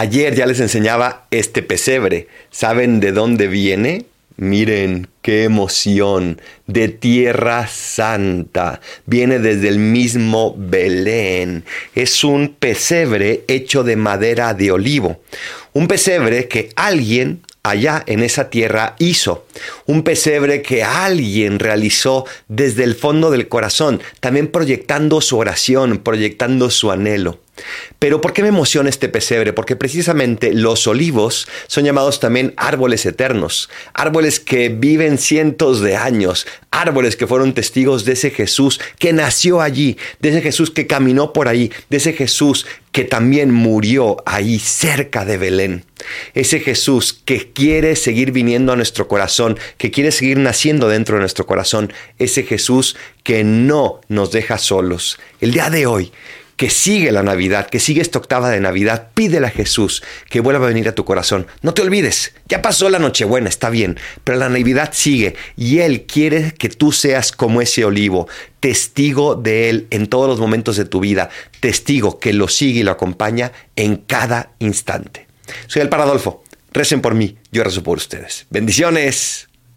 Ayer ya les enseñaba este pesebre. ¿Saben de dónde viene? Miren, qué emoción. De Tierra Santa. Viene desde el mismo Belén. Es un pesebre hecho de madera de olivo. Un pesebre que alguien allá en esa tierra hizo. Un pesebre que alguien realizó desde el fondo del corazón, también proyectando su oración, proyectando su anhelo. Pero ¿por qué me emociona este pesebre? Porque precisamente los olivos son llamados también árboles eternos, árboles que viven cientos de años, árboles que fueron testigos de ese Jesús que nació allí, de ese Jesús que caminó por ahí, de ese Jesús que también murió ahí cerca de Belén. Ese Jesús que quiere seguir viniendo a nuestro corazón, que quiere seguir naciendo dentro de nuestro corazón, ese Jesús que no nos deja solos. El día de hoy que sigue la Navidad, que sigue esta octava de Navidad, pídele a Jesús que vuelva a venir a tu corazón. No te olvides, ya pasó la Nochebuena, está bien, pero la Navidad sigue y Él quiere que tú seas como ese olivo, testigo de Él en todos los momentos de tu vida, testigo que lo sigue y lo acompaña en cada instante. Soy el Paradolfo, recen por mí, yo rezo por ustedes. Bendiciones.